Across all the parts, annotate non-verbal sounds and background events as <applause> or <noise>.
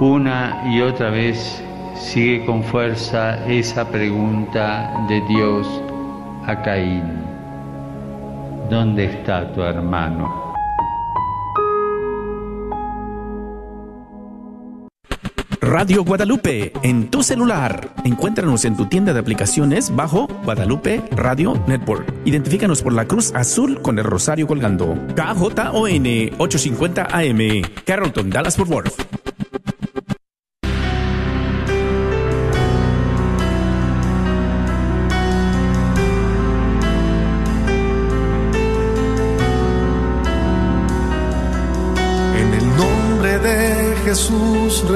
Una y otra vez sigue con fuerza esa pregunta de Dios a Caín. ¿Dónde está tu hermano? Radio Guadalupe en tu celular. Encuéntranos en tu tienda de aplicaciones bajo Guadalupe Radio Network. Identifícanos por la cruz azul con el rosario colgando. KJON 850 AM, Carrollton, Dallas Fort Worth.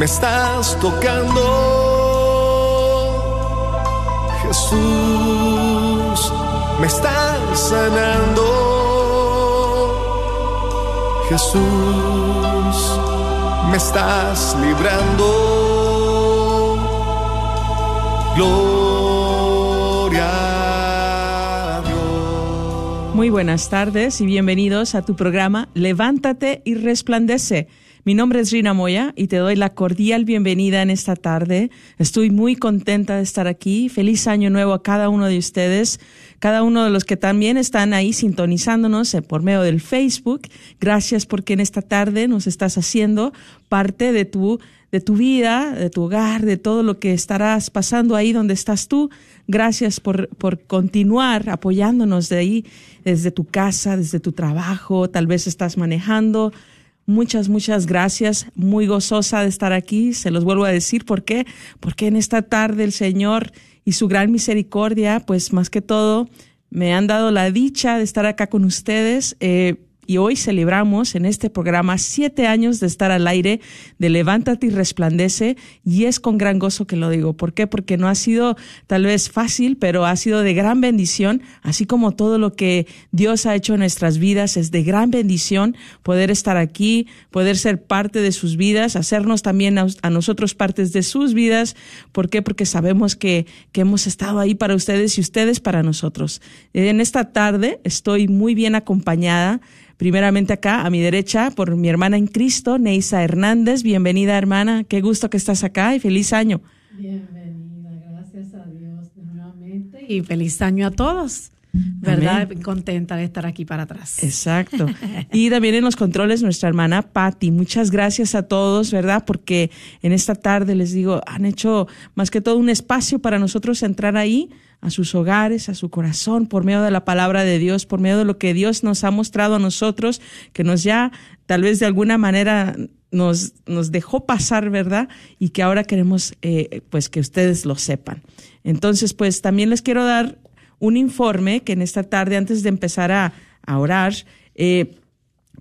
me estás tocando. Jesús, me estás sanando. Jesús, me estás librando. Gloria a Dios. Muy buenas tardes y bienvenidos a tu programa Levántate y resplandece. Mi nombre es Rina Moya y te doy la cordial bienvenida en esta tarde. Estoy muy contenta de estar aquí. Feliz año nuevo a cada uno de ustedes, cada uno de los que también están ahí sintonizándonos por medio del Facebook. Gracias porque en esta tarde nos estás haciendo parte de tu de tu vida, de tu hogar, de todo lo que estarás pasando ahí donde estás tú. Gracias por, por continuar apoyándonos de ahí, desde tu casa, desde tu trabajo, tal vez estás manejando, Muchas, muchas gracias. Muy gozosa de estar aquí. Se los vuelvo a decir. ¿Por qué? Porque en esta tarde el Señor y su gran misericordia, pues más que todo, me han dado la dicha de estar acá con ustedes. Eh, y hoy celebramos en este programa siete años de estar al aire de Levántate y Resplandece y es con gran gozo que lo digo. ¿Por qué? Porque no ha sido tal vez fácil, pero ha sido de gran bendición, así como todo lo que Dios ha hecho en nuestras vidas es de gran bendición poder estar aquí, poder ser parte de sus vidas, hacernos también a, nosotros partes de sus vidas. ¿Por qué? Porque sabemos que, que hemos estado ahí para ustedes y ustedes para nosotros. En esta tarde estoy muy bien acompañada Primeramente acá, a mi derecha, por mi hermana en Cristo, Neisa Hernández. Bienvenida, hermana. Qué gusto que estás acá y feliz año. Bienvenida, gracias a Dios nuevamente y feliz año a todos. ¿Verdad? Contenta de estar aquí para atrás. Exacto. <laughs> Y también en los controles nuestra hermana Patti. Muchas gracias a todos, ¿verdad? Porque en esta tarde les digo, han hecho más que todo un espacio para nosotros entrar ahí a sus hogares, a su corazón, por medio de la palabra de Dios, por medio de lo que Dios nos ha mostrado a nosotros, que nos ya tal vez de alguna manera nos, nos dejó pasar, ¿verdad? Y que ahora queremos eh, pues que ustedes lo sepan. Entonces, pues también les quiero dar un informe que en esta tarde, antes de empezar a, orar, eh,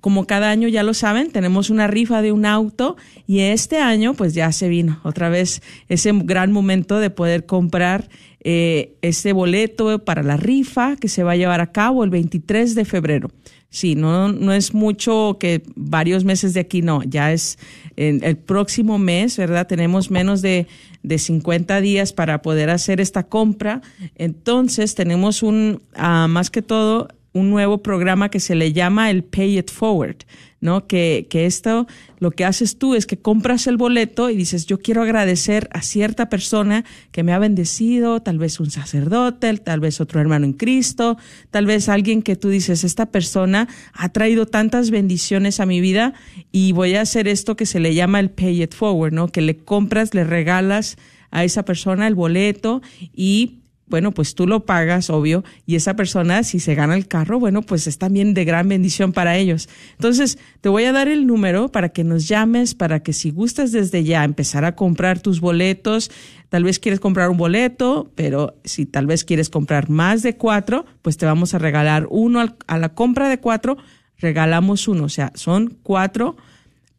como cada año ya lo saben, tenemos una rifa de un auto y este año pues ya se vino otra vez ese gran momento de poder comprar eh, ese boleto para la rifa que se va a llevar a cabo el 23 de febrero. Sí, no, no es mucho que varios meses de aquí, no, ya es en el próximo mes, ¿verdad? Tenemos menos de, de 50 días para poder hacer esta compra. Entonces tenemos un, ah, más que todo, un nuevo programa que se le llama el Pay It Forward, ¿no? Que, que esto lo que haces tú es que compras el boleto y dices, yo quiero agradecer a cierta persona que me ha bendecido, tal vez un sacerdote, tal vez otro hermano en Cristo, tal vez alguien que tú dices, esta persona ha traído tantas bendiciones a mi vida y voy a hacer esto que se le llama el Pay It Forward, ¿no? Que le compras, le regalas a esa persona el boleto y bueno, pues tú lo pagas, obvio, y esa persona, si se gana el carro, bueno, pues es también de gran bendición para ellos. Entonces, te voy a dar el número para que nos llames, para que si gustas desde ya empezar a comprar tus boletos, tal vez quieres comprar un boleto, pero si tal vez quieres comprar más de cuatro, pues te vamos a regalar uno a la compra de cuatro, regalamos uno, o sea, son cuatro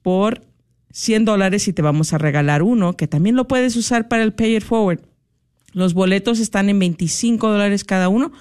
por 100 dólares y te vamos a regalar uno, que también lo puedes usar para el Pay It Forward. Los boletos están en 25 dólares cada uno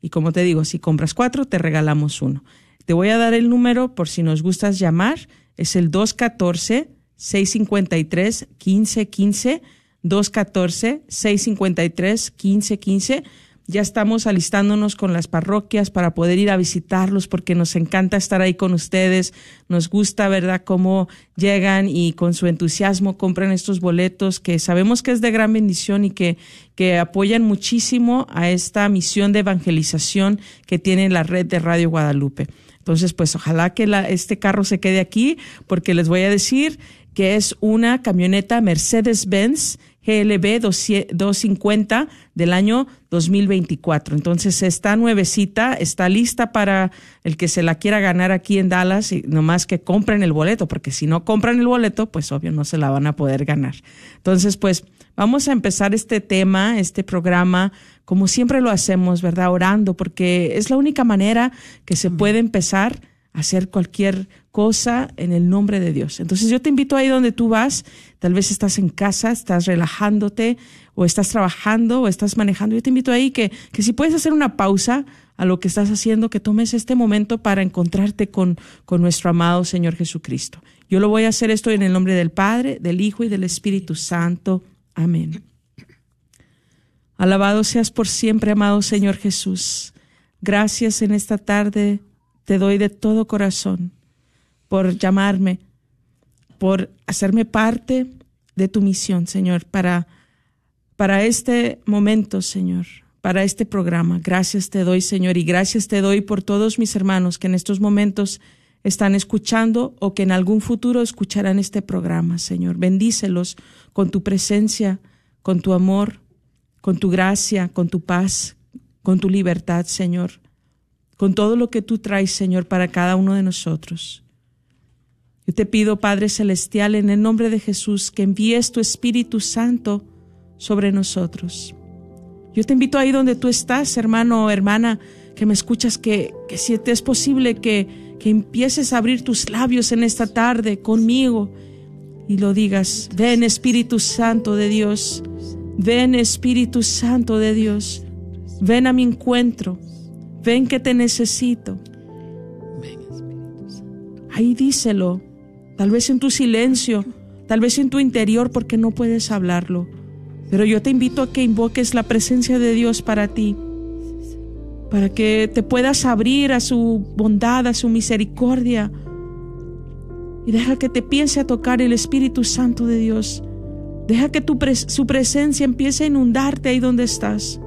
y como te digo, si compras cuatro, te regalamos uno. Te voy a dar el número por si nos gustas llamar. Es el 214-653-1515. 214-653-1515 ya estamos alistándonos con las parroquias para poder ir a visitarlos porque nos encanta estar ahí con ustedes. Nos gusta, ¿verdad?, cómo llegan y con su entusiasmo compran estos boletos que sabemos que es de gran bendición y que, que apoyan muchísimo a esta misión de evangelización que tiene la red de Radio Guadalupe. Entonces, pues ojalá que la, este carro se quede aquí porque les voy a decir que es una camioneta Mercedes-Benz GLB 250 del año 2024. Entonces está nuevecita, está lista para el que se la quiera ganar aquí en Dallas y nomás que compren el boleto, porque si no compran el boleto, pues obvio no se la van a poder ganar. Entonces, pues vamos a empezar este tema, este programa, como siempre lo hacemos, ¿verdad? Orando, porque es la única manera que se puede empezar hacer cualquier cosa en el nombre de Dios. Entonces yo te invito ahí donde tú vas, tal vez estás en casa, estás relajándote o estás trabajando o estás manejando. Yo te invito ahí que, que si puedes hacer una pausa a lo que estás haciendo, que tomes este momento para encontrarte con, con nuestro amado Señor Jesucristo. Yo lo voy a hacer esto en el nombre del Padre, del Hijo y del Espíritu Santo. Amén. Alabado seas por siempre, amado Señor Jesús. Gracias en esta tarde te doy de todo corazón por llamarme, por hacerme parte de tu misión, Señor, para, para este momento, Señor, para este programa. Gracias te doy, Señor, y gracias te doy por todos mis hermanos que en estos momentos están escuchando o que en algún futuro escucharán este programa, Señor. Bendícelos con tu presencia, con tu amor, con tu gracia, con tu paz, con tu libertad, Señor, con todo lo que tú traes, Señor, para cada uno de nosotros. Yo te pido, Padre Celestial, en el nombre de Jesús, que envíes tu Espíritu Santo sobre nosotros. Yo te invito ahí donde tú estás, hermano o hermana, que me escuchas, que, que si te es posible que, que empieces a abrir tus labios en esta tarde conmigo y lo digas, ven Espíritu Santo de Dios, ven Espíritu Santo de Dios, ven a mi encuentro, ven que te necesito. Ahí díselo, tal vez en tu silencio, tal vez en tu interior porque no puedes hablarlo. Pero yo te invito a que invoques la presencia de Dios para ti, para que te puedas abrir a su bondad, a su misericordia. Y deja que te piense a tocar el Espíritu Santo de Dios. Deja que tu su presencia empiece a inundarte ahí donde estás.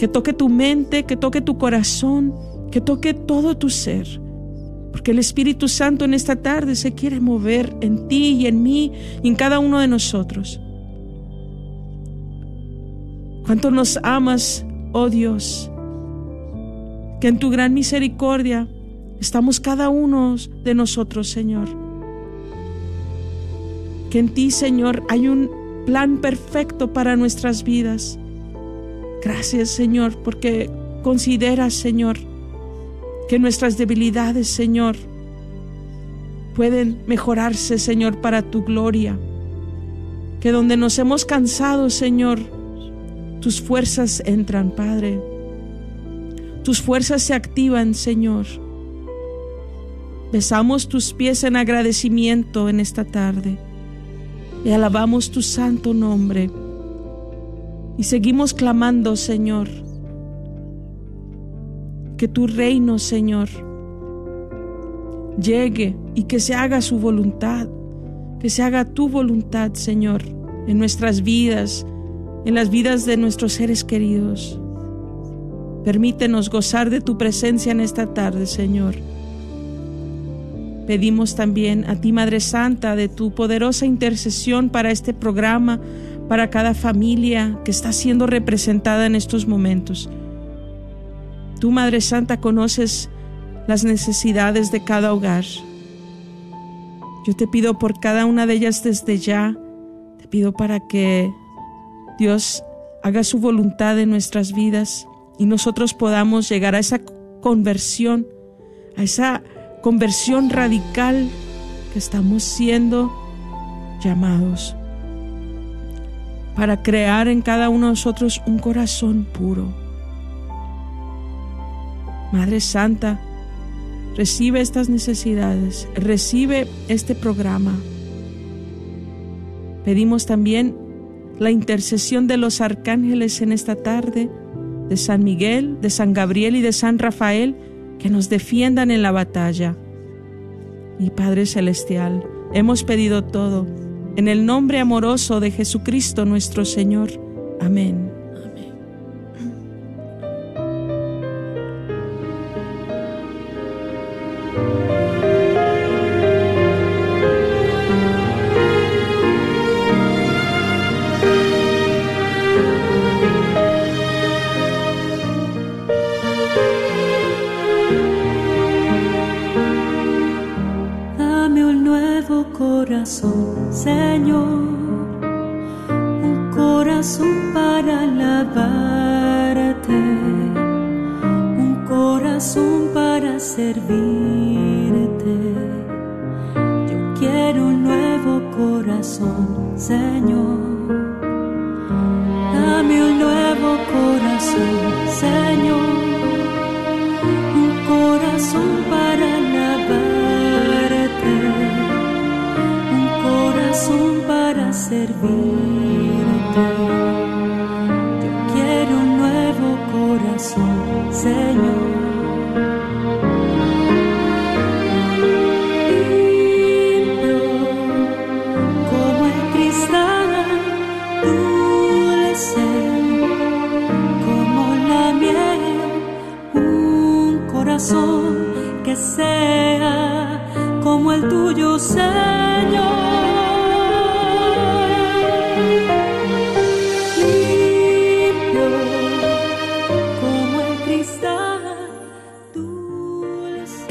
Que toque tu mente, que toque tu corazón, que toque todo tu ser porque el Espíritu Santo en esta tarde se quiere mover en ti y en mí y en cada uno de nosotros. Cuánto nos amas, oh Dios, que en tu gran misericordia estamos cada uno de nosotros, Señor. Que en ti, Señor, hay un plan perfecto para nuestras vidas. Gracias, Señor, porque consideras, Señor, que nuestras debilidades, Señor, pueden mejorarse, Señor, para tu gloria. Que donde nos hemos cansado, Señor, tus fuerzas entran, Padre. Tus fuerzas se activan, Señor. Besamos tus pies en agradecimiento en esta tarde y alabamos tu santo nombre. Y seguimos clamando, Señor, que tu reino, Señor, llegue y que se haga su voluntad, que se haga tu voluntad, Señor, en nuestras vidas, en las vidas de nuestros seres queridos. Permítenos gozar de tu presencia en esta tarde, Señor. Pedimos también a ti, Madre Santa, de tu poderosa intercesión para este programa, para cada familia que está siendo representada en estos momentos. Tú, Madre Santa, conoces las necesidades de cada hogar. Yo te pido por cada una de ellas desde ya, te pido para que Dios haga su voluntad en nuestras vidas y nosotros podamos llegar a esa conversión, a esa conversión radical que estamos siendo llamados para crear en cada uno de nosotros un corazón puro. Madre Santa, recibe estas necesidades, recibe este programa. Pedimos también la intercesión de los arcángeles en esta tarde, de San Miguel, de San Gabriel y de San Rafael, que nos defiendan en la batalla. Y Padre Celestial, hemos pedido todo en el nombre amoroso de Jesucristo nuestro Señor. Amén. corazón, Señor. Dame un nuevo corazón, Señor. Un corazón para alabarte. Un corazón para servirte. Yo quiero un nuevo corazón, Señor.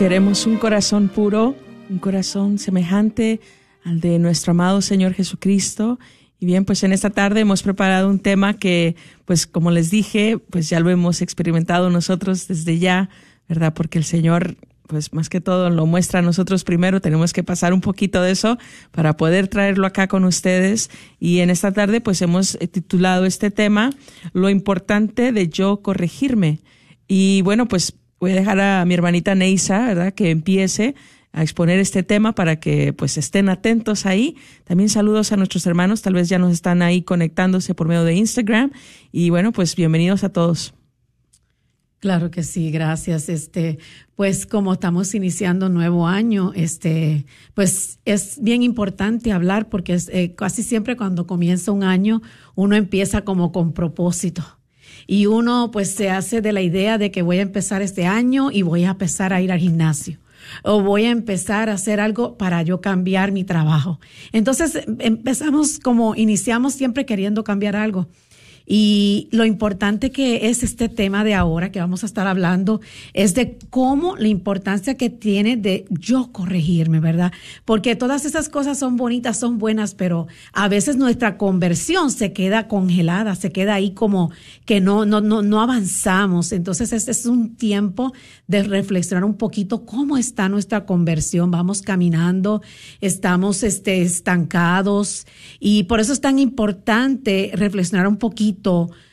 Queremos un corazón puro, un corazón semejante al de nuestro amado Señor Jesucristo. Y bien, pues en esta tarde hemos preparado un tema que, pues como les dije, pues ya lo hemos experimentado nosotros desde ya, ¿verdad? Porque el Señor, pues más que todo lo muestra a nosotros primero, tenemos que pasar un poquito de eso para poder traerlo acá con ustedes. Y en esta tarde, pues hemos titulado este tema, Lo importante de yo corregirme. Y bueno, pues voy a dejar a mi hermanita Neisa, ¿verdad? Que empiece a exponer este tema para que pues estén atentos ahí. También saludos a nuestros hermanos, tal vez ya nos están ahí conectándose por medio de Instagram y bueno, pues bienvenidos a todos. Claro que sí, gracias. Este, pues como estamos iniciando un nuevo año, este, pues es bien importante hablar porque es, eh, casi siempre cuando comienza un año uno empieza como con propósito y uno pues se hace de la idea de que voy a empezar este año y voy a empezar a ir al gimnasio o voy a empezar a hacer algo para yo cambiar mi trabajo. Entonces empezamos como iniciamos siempre queriendo cambiar algo. Y lo importante que es este tema de ahora que vamos a estar hablando es de cómo la importancia que tiene de yo corregirme, ¿verdad? Porque todas esas cosas son bonitas, son buenas, pero a veces nuestra conversión se queda congelada, se queda ahí como que no, no, no, no avanzamos. Entonces este es un tiempo de reflexionar un poquito cómo está nuestra conversión. Vamos caminando, estamos este, estancados y por eso es tan importante reflexionar un poquito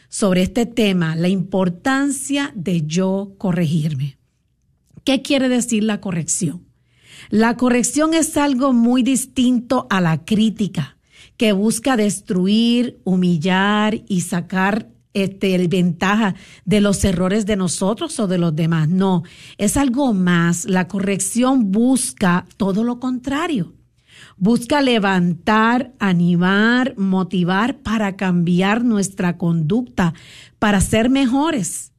sobre este tema, la importancia de yo corregirme. ¿Qué quiere decir la corrección? La corrección es algo muy distinto a la crítica, que busca destruir, humillar y sacar este, ventaja de los errores de nosotros o de los demás. No, es algo más. La corrección busca todo lo contrario. Busca levantar, animar, motivar para cambiar nuestra conducta, para ser mejores.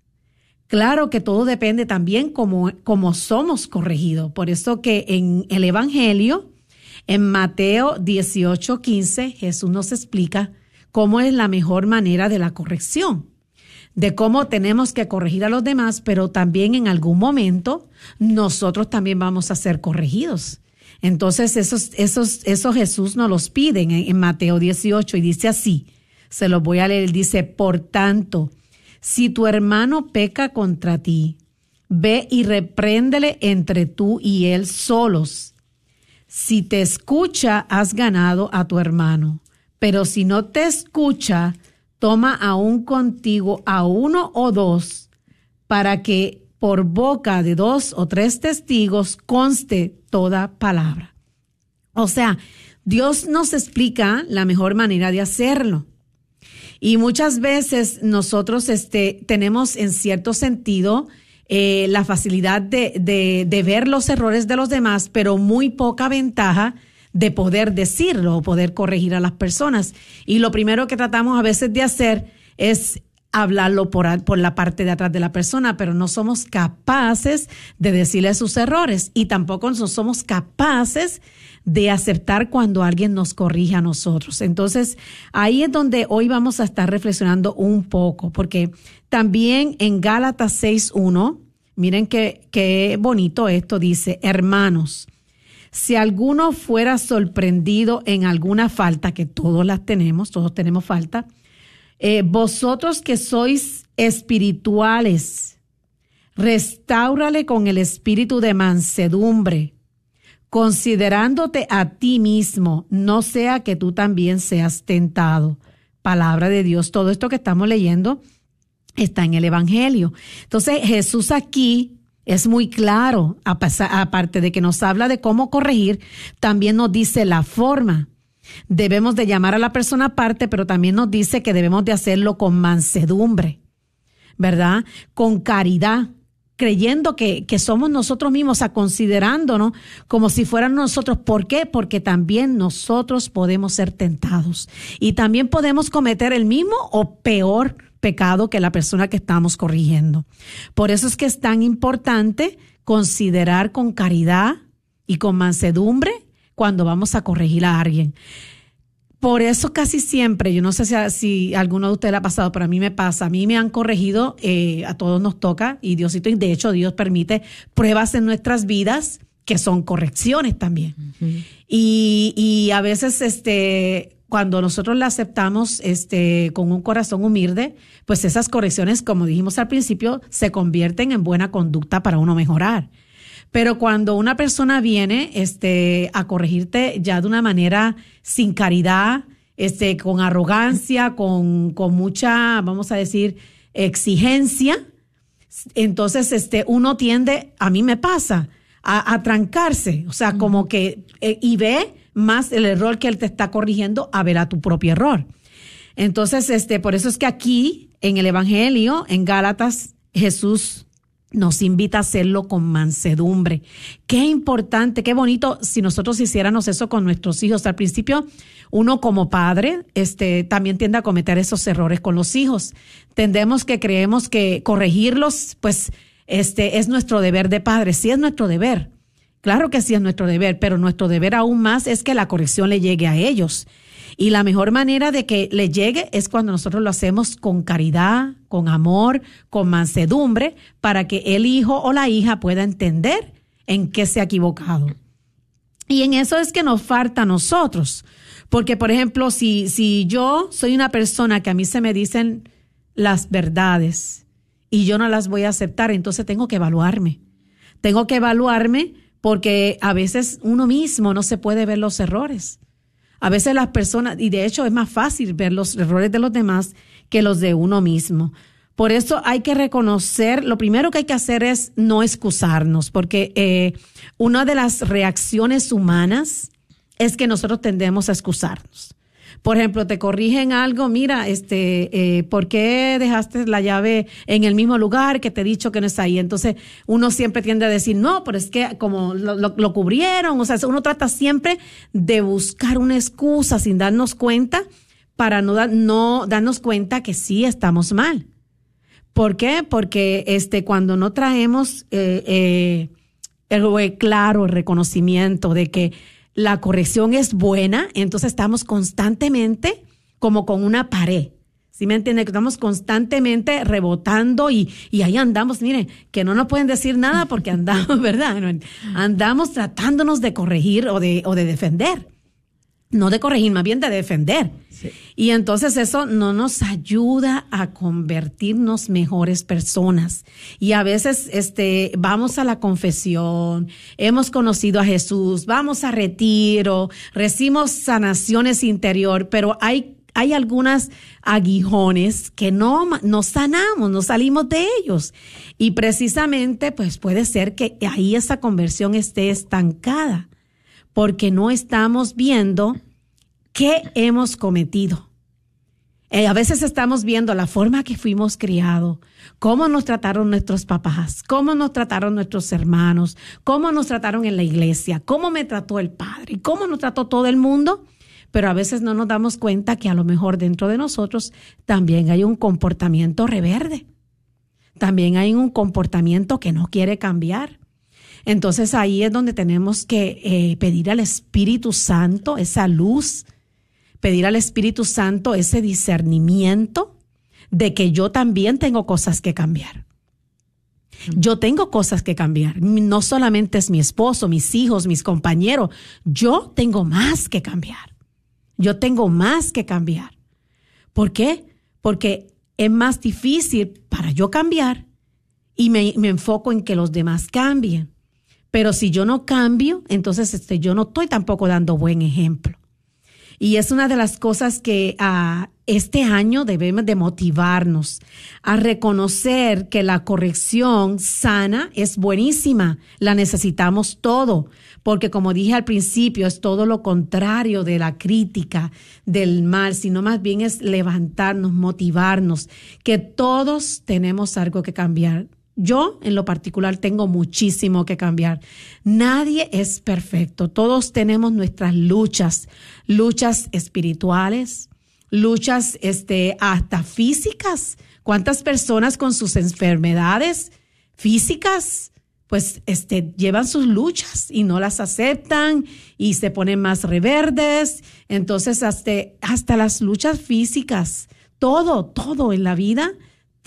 Claro que todo depende también cómo, cómo somos corregidos. Por eso que en el Evangelio, en Mateo 18, 15, Jesús nos explica cómo es la mejor manera de la corrección de cómo tenemos que corregir a los demás, pero también en algún momento nosotros también vamos a ser corregidos. Entonces, esos, esos, esos Jesús nos los pide en, Mateo 18 y dice así, se los voy a leer, dice, por tanto, si tu hermano peca contra ti, ve y repréndele entre tú y él solos. si te escucha, has ganado a tu hermano. Pero si no te escucha, toma aún contigo a uno o dos para que por boca de dos o tres testigos conste toda palabra. O sea, Dios nos explica la mejor manera de hacerlo. Y muchas veces nosotros este, tenemos en cierto sentido eh, la facilidad de, de, de ver los errores de los demás, pero muy poca ventaja de poder decirlo o poder corregir a las personas. Y lo primero que tratamos a veces de hacer es hablarlo por, por, la parte de atrás de la persona, pero no somos capaces de decirle sus errores y tampoco no somos capaces de aceptar cuando alguien nos corrige a nosotros. Entonces, ahí es donde hoy vamos a estar reflexionando un poco, porque también en Gálatas 6.1, miren qué, qué bonito esto dice, hermanos, si alguno fuera sorprendido en alguna falta, que todos las tenemos, todos tenemos falta, eh, vosotros que sois espirituales, restáurale con el espíritu de mansedumbre, considerándote a ti mismo, no sea que tú también seas tentado. Palabra de Dios, todo esto que estamos leyendo está en el Evangelio. Entonces Jesús aquí es muy claro, aparte de que nos habla de cómo corregir, también nos dice la forma. Debemos de llamar a la persona aparte, pero también nos dice que debemos de hacerlo con mansedumbre, ¿verdad? Con caridad, creyendo que, que somos nosotros mismos, a considerándonos como si fueran nosotros. ¿Por qué? Porque también nosotros podemos ser tentados y también podemos cometer el mismo o peor pecado que la persona que estamos corrigiendo. Por eso es que es tan importante considerar con caridad y con mansedumbre cuando vamos a corregir a alguien. Por eso casi siempre, yo no sé si, si alguno de ustedes le ha pasado, pero a mí me pasa, a mí me han corregido, eh, a todos nos toca, y Diosito, y de hecho Dios permite pruebas en nuestras vidas que son correcciones también. y, y, a veces, este, cuando nosotros la aceptamos este, con un corazón humilde, pues esas correcciones, como dijimos al principio, se convierten en buena conducta para uno mejorar. Pero cuando una persona viene este, a corregirte ya de una manera sin caridad, este, con arrogancia, con, con mucha, vamos a decir, exigencia, entonces este, uno tiende, a mí me pasa, a, trancarse, o sea, como que, eh, y ve más el error que él te está corrigiendo a ver a tu propio error. Entonces, este, por eso es que aquí, en el Evangelio, en Gálatas, Jesús nos invita a hacerlo con mansedumbre. Qué importante, qué bonito si nosotros hiciéramos eso con nuestros hijos. Al principio, uno como padre, este, también tiende a cometer esos errores con los hijos. Tendemos que creemos que corregirlos, pues, este, es nuestro deber de padre. Sí es nuestro deber. Claro que sí es nuestro deber, pero nuestro deber aún más es que la corrección le llegue a ellos. Y la mejor manera de que le llegue es cuando nosotros lo hacemos con caridad, con amor, con mansedumbre, para que el hijo o la hija pueda entender en qué se ha equivocado. Y en eso es que nos falta a nosotros. Porque, por ejemplo, si, si yo soy una persona que a mí se me dicen las verdades y yo no las voy a aceptar, entonces tengo que evaluarme. Tengo que evaluarme porque a veces uno mismo no se puede ver los errores. A veces las personas, y de hecho es más fácil ver los errores de los demás que los de uno mismo. Por eso hay que reconocer, lo primero que hay que hacer es no excusarnos, porque eh, una de las reacciones humanas es que nosotros tendemos a excusarnos. Por ejemplo, te corrigen algo, mira, este, eh, ¿por qué dejaste la llave en el mismo lugar que te he dicho que no está ahí? Entonces, uno siempre tiende a decir, no, pero es que como lo, cubrieron, o sea, uno trata siempre de buscar una excusa sin darnos cuenta para no, no darnos cuenta que sí estamos mal. ¿Por qué? Porque este, cuando no traemos eh, eh, el claro reconocimiento de que la corrección es buena, entonces estamos constantemente como con una pared. ¿Sí me entiende? Estamos constantemente rebotando y, y ahí andamos, miren, que no nos pueden decir nada porque andamos, <laughs> ¿verdad? Andamos tratándonos de corregir o de, o de defender. No de corregir, más bien de defender. Y entonces eso no nos ayuda a convertirnos mejores personas. Y a veces este vamos a la confesión, hemos conocido a Jesús, vamos a retiro, recibimos sanaciones interior, pero hay hay algunas aguijones que no, no sanamos, no salimos de ellos. Y precisamente, pues puede ser que ahí esa conversión esté estancada, porque no estamos viendo qué hemos cometido. Eh, a veces estamos viendo la forma que fuimos criados, cómo nos trataron nuestros papás, cómo nos trataron nuestros hermanos, cómo nos trataron en la iglesia, cómo me trató el padre, cómo nos trató todo el mundo pero a veces no nos damos cuenta que a lo mejor dentro de nosotros también hay un comportamiento reverde, también hay un comportamiento que no quiere cambiar. Entonces ahí es donde tenemos que eh, pedir al Espíritu Santo esa luz, pedir al Espíritu Santo ese discernimiento de que yo también tengo cosas que cambiar. Yo tengo cosas que cambiar. No solamente es mi esposo, mis hijos, mis compañeros. Yo tengo más que cambiar. Yo tengo más que cambiar. ¿Por qué? Porque es más difícil para yo cambiar y me, enfoco en que los demás cambien. Pero si yo no cambio, entonces este, yo no estoy tampoco dando buen ejemplo. Y es una de las cosas que ah, este año debemos de motivarnos a reconocer que la corrección sana es buenísima, la necesitamos todo, porque como dije al principio, es todo lo contrario de la crítica, del mal, sino más bien es levantarnos, motivarnos, que todos tenemos algo que cambiar. Yo, en lo particular, tengo muchísimo que cambiar. Nadie es perfecto. Todos tenemos nuestras luchas, luchas espirituales, luchas este, hasta físicas. ¿Cuántas personas con sus enfermedades físicas, pues este, llevan sus luchas y no las aceptan y se ponen más reverdes? Entonces, hasta, hasta las luchas físicas, todo, todo en la vida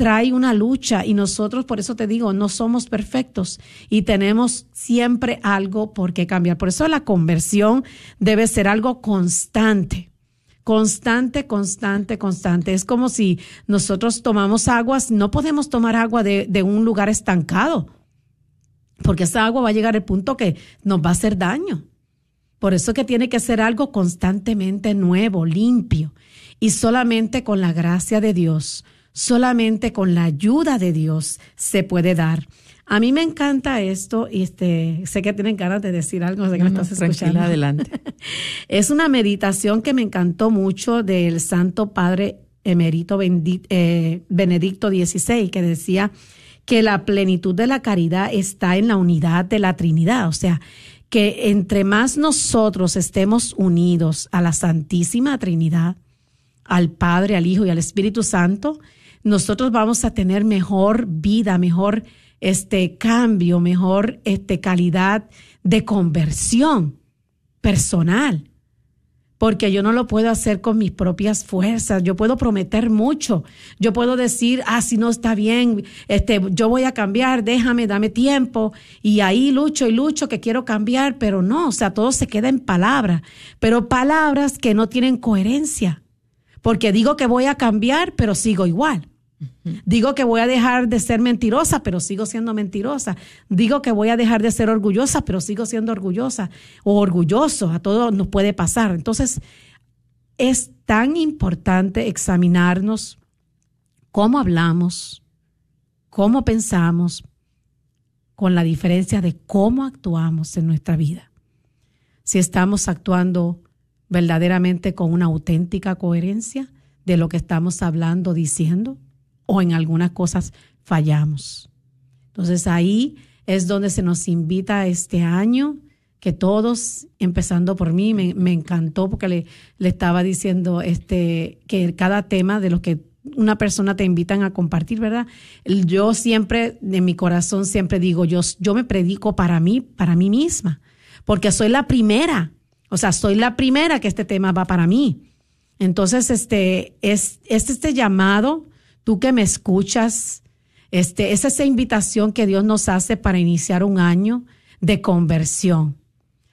trae una lucha y nosotros, por eso te digo, no somos perfectos y tenemos siempre algo por qué cambiar. Por eso la conversión debe ser algo constante. Constante, constante, constante. Es como si nosotros tomamos aguas, no podemos tomar agua de, de un lugar estancado, porque esa agua va a llegar al punto que nos va a hacer daño. Por eso que tiene que ser algo constantemente nuevo, limpio, y solamente con la gracia de Dios solamente con la ayuda de Dios se puede dar. A mí me encanta esto y este, sé que tienen ganas de decir algo, sé que me estás escuchando. adelante. <laughs> es una meditación que me encantó mucho del Santo Padre Emerito eh, Benedicto XVI, que decía que la plenitud de la caridad está en la unidad de la Trinidad, o sea, que entre más nosotros estemos unidos a la Santísima Trinidad, al Padre, al Hijo y al Espíritu Santo, nosotros vamos a tener mejor vida, mejor este cambio, mejor este calidad de conversión personal. Porque yo no lo puedo hacer con mis propias fuerzas. Yo puedo prometer mucho. Yo puedo decir, ah, si no está bien, este, yo voy a cambiar, déjame, dame tiempo. Y ahí lucho y lucho que quiero cambiar, pero no, o sea, todo se queda en palabras. Pero palabras que no tienen coherencia. Porque digo que voy a cambiar, pero sigo igual. Digo que voy a dejar de ser mentirosa, pero sigo siendo mentirosa. Digo que voy a dejar de ser orgullosa, pero sigo siendo orgullosa o orgulloso. A todo nos puede pasar. Entonces, es tan importante examinarnos cómo hablamos, cómo pensamos, con la diferencia de cómo actuamos en nuestra vida. Si estamos actuando verdaderamente con una auténtica coherencia de lo que estamos hablando, diciendo o en algunas cosas fallamos. Entonces ahí es donde se nos invita este año, que todos, empezando por mí, me, encantó porque le, estaba diciendo este, que cada tema de los que una persona te invitan a compartir, ¿verdad? Yo siempre, de mi corazón, siempre digo, yo, yo me predico para mí, para mí misma, porque soy la primera, o sea, soy la primera que este tema va para mí. Entonces, este, es, es este llamado tú que me escuchas, este, es esa invitación que Dios nos hace para iniciar un año de conversión,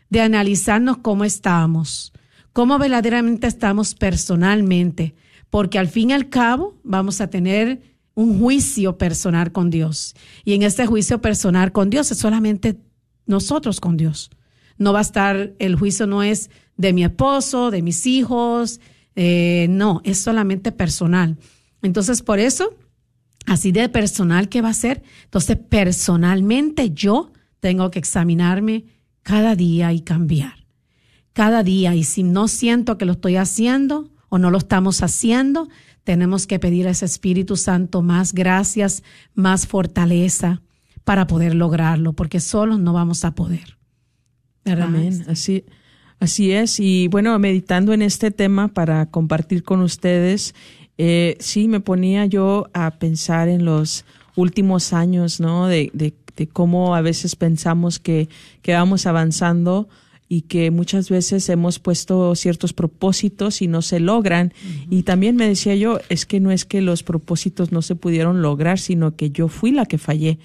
de analizarnos cómo estamos, cómo verdaderamente estamos personalmente, porque al fin y al cabo vamos a tener un juicio personal con Dios. Y en este juicio personal con Dios es solamente nosotros con Dios. No va a estar, el juicio no es de mi esposo, de mis hijos, eh, no, es solamente personal. Entonces, por eso, así de personal que va a ser, entonces personalmente yo tengo que examinarme cada día y cambiar. Cada día, y si no siento que lo estoy haciendo o no lo estamos haciendo, tenemos que pedir a ese Espíritu Santo más gracias, más fortaleza para poder lograrlo, porque solos no vamos a poder. Amén. Así, así es. Y bueno, meditando en este tema para compartir con ustedes, eh, sí me ponía yo a pensar en los últimos años, ¿no? De, de, de cómo a veces pensamos que, que vamos avanzando y que muchas veces hemos puesto ciertos propósitos y no se logran. Y también me decía yo, es que no es que los propósitos no se pudieron lograr, sino que yo fui la que fallé,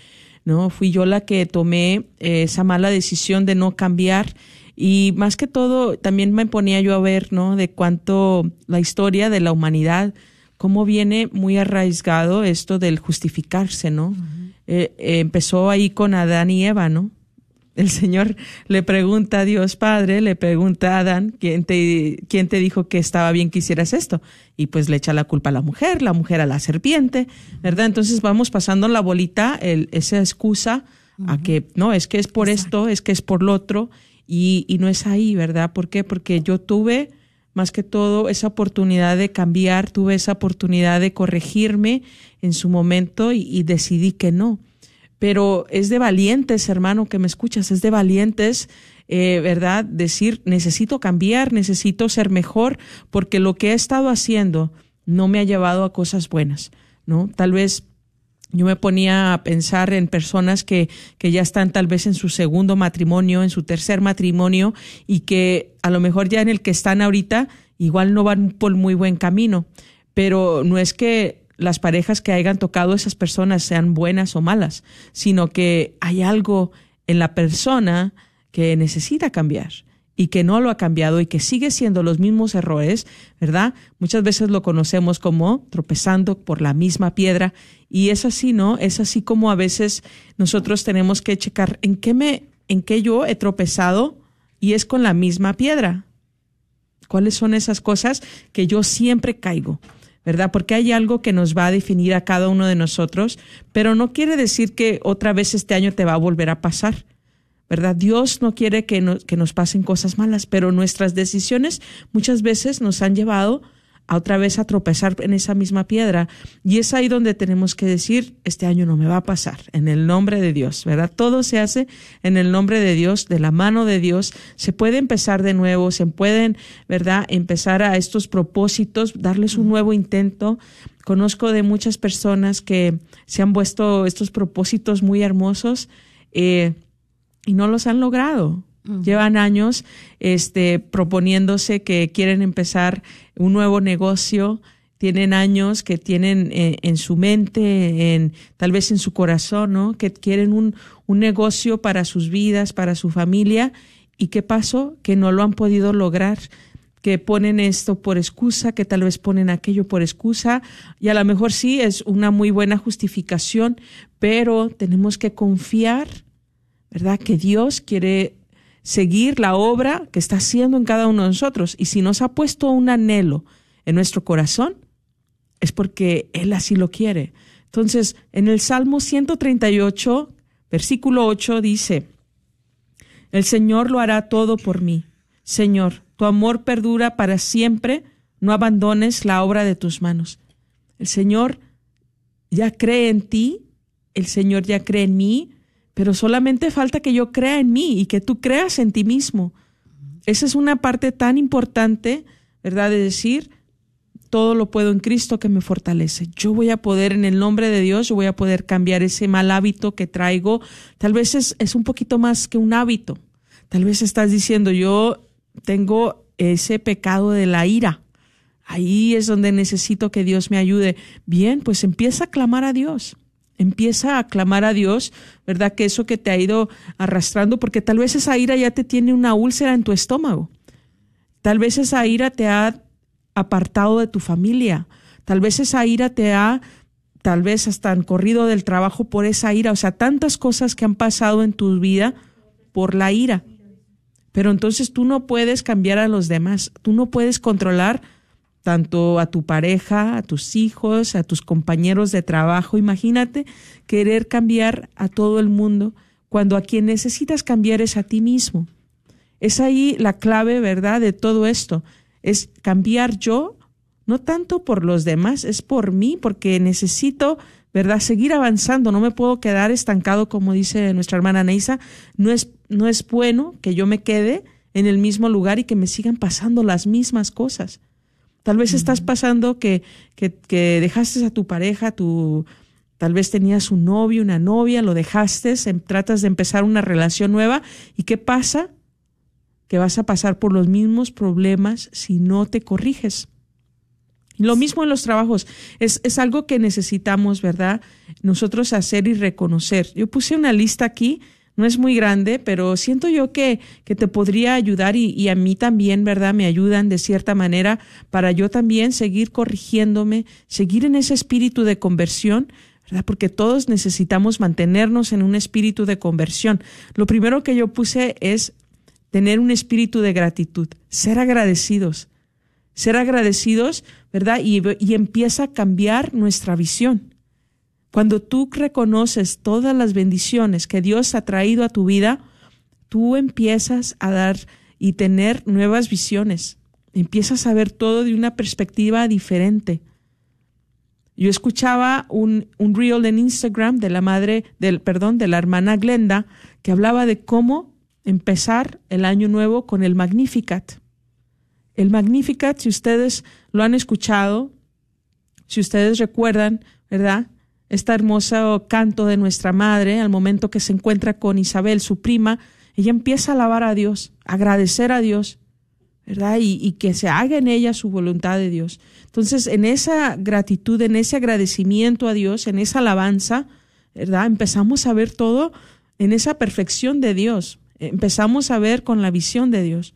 ¿no? Fui yo la que tomé eh, esa mala decisión de no cambiar. Y más que todo, también me ponía yo a ver, ¿no? De cuánto la historia de la humanidad, cómo viene muy arraigado esto del justificarse, ¿no? Eh, eh, empezó ahí con Adán y Eva, ¿no? el Señor le pregunta a Dios Padre, le pregunta a Adán, ¿quién te, ¿quién te dijo que estaba bien que hicieras esto? Y pues le echa la culpa a la mujer, la mujer a la serpiente, ¿verdad? Entonces vamos pasando la bolita, el, esa excusa a que, no, es que es por esto, es que es por lo otro, y, y no es ahí, ¿verdad? ¿Por qué? Porque yo tuve, más que todo, esa oportunidad de cambiar, tuve esa oportunidad de corregirme en su momento y decidí que no pero es de valientes, hermano, que me escuchas, es de valientes, eh, ¿verdad? Decir, necesito cambiar, necesito ser mejor, porque lo que he estado haciendo no me ha llevado a cosas buenas, ¿no? Tal vez yo me ponía a pensar en personas que, que ya están tal vez en su segundo matrimonio, en su tercer matrimonio, y que a lo mejor ya en el que están ahorita igual no van por muy buen camino. Pero no es que las parejas que hayan tocado esas personas sean buenas o malas, sino que hay algo en la persona que necesita cambiar y que no lo ha cambiado y que sigue siendo los mismos errores, ¿verdad? Muchas veces lo conocemos como tropezando por la misma piedra y es así, ¿no? Es así como a veces nosotros tenemos que checar en qué me en qué yo he tropezado y es con la misma piedra. ¿Cuáles son esas cosas que yo siempre caigo? ¿verdad? Porque hay algo que nos va a definir a cada uno de nosotros, pero no quiere decir que otra vez este año te va a volver a pasar, ¿verdad? Dios no quiere que, que nos pasen cosas malas, pero nuestras decisiones muchas veces nos han llevado a otra vez a tropezar en esa misma piedra. Y es ahí donde tenemos que decir, este año no me va a pasar, en el nombre de Dios, ¿verdad? Todo se hace en el nombre de Dios, de la mano de Dios. Se puede empezar de nuevo, se pueden, ¿verdad? Empezar a estos propósitos, darles un nuevo intento. Conozco de muchas personas que se han puesto estos propósitos muy hermosos eh, y no los han logrado. Llevan años este, proponiéndose que quieren empezar un nuevo negocio, tienen años que tienen eh, en su mente, en, tal vez en su corazón, ¿no? que quieren un, un negocio para sus vidas, para su familia. ¿Y qué pasó? Que no lo han podido lograr que ponen esto por excusa, que tal vez ponen aquello por excusa, y a lo mejor sí es una muy buena justificación, pero tenemos que confiar, ¿verdad? Que Dios quiere seguir la obra que está haciendo en cada uno de nosotros. Y si nos ha puesto un anhelo en nuestro corazón, es porque Él así lo quiere. Entonces, en el Salmo 138, versículo 8 dice, El Señor lo hará todo por mí. Señor, tu amor perdura para siempre, no abandones la obra de tus manos. El Señor ya cree en ti, el Señor ya cree en mí, pero solamente falta que yo crea en mí y que tú creas en ti mismo. Esa es una parte tan importante, ¿verdad? De decir, todo lo puedo en Cristo que me fortalece. Yo voy a poder, en el nombre de Dios, yo voy a poder cambiar ese mal hábito que traigo. Tal vez es, es un poquito más que un hábito. Tal vez estás diciendo, yo tengo ese pecado de la ira. Ahí es donde necesito que Dios me ayude. Bien, pues empieza a clamar a Dios empieza a clamar a Dios, ¿verdad? Que eso que te ha ido arrastrando, porque tal vez esa ira ya te tiene una úlcera en tu estómago. Tal vez esa ira te ha apartado de tu familia. Tal vez esa ira te ha, tal vez hasta han corrido del trabajo por esa ira. O sea, tantas cosas que han pasado en tu vida por la ira. Pero entonces tú no puedes cambiar a los demás. Tú no puedes controlar tanto a tu pareja, a tus hijos, a tus compañeros de trabajo. Imagínate querer cambiar a todo el mundo cuando a quien necesitas cambiar es a ti mismo. Es ahí la clave, ¿verdad?, de todo esto. Es cambiar yo, no tanto por los demás, es por mí, porque necesito, ¿verdad?, seguir avanzando. No me puedo quedar estancado, como dice nuestra hermana Neisa. No es, no es bueno que yo me quede en el mismo lugar y que me sigan pasando las mismas cosas. Tal vez estás pasando que, que, que, dejaste a tu pareja, tu, tal vez tenías un novio, una novia, lo dejaste, em, tratas de empezar una relación nueva y ¿qué pasa? Que vas a pasar por los mismos problemas si no te corriges. Lo mismo en los trabajos, es, es algo que necesitamos, ¿verdad? Nosotros hacer y reconocer. Yo puse una lista aquí no es muy grande, pero siento yo que, que te podría ayudar y, y, a mí también, ¿verdad? Me ayudan de cierta manera para yo también seguir corrigiéndome, seguir en ese espíritu de conversión, ¿verdad? Porque todos necesitamos mantenernos en un espíritu de conversión. Lo primero que yo puse es tener un espíritu de gratitud, ser agradecidos, ser agradecidos, ¿verdad? Y, y empieza a cambiar nuestra visión. Cuando tú reconoces todas las bendiciones que Dios ha traído a tu vida, tú empiezas a dar y tener nuevas visiones. Empiezas a ver todo de una perspectiva diferente. Yo escuchaba un, un reel en Instagram de la madre, del, perdón, de la hermana Glenda, que hablaba de cómo empezar el año nuevo con el Magnificat. El Magnificat, si ustedes lo han escuchado, si ustedes recuerdan, ¿verdad? Este hermoso canto de nuestra madre al momento que se encuentra con Isabel, su prima, ella empieza a alabar a Dios, agradecer a Dios, ¿verdad? Y, y, que se haga en ella su voluntad de Dios. Entonces, en esa gratitud, en ese agradecimiento a Dios, en esa alabanza, ¿verdad? Empezamos a ver todo en esa perfección de Dios. Empezamos a ver con la visión de Dios.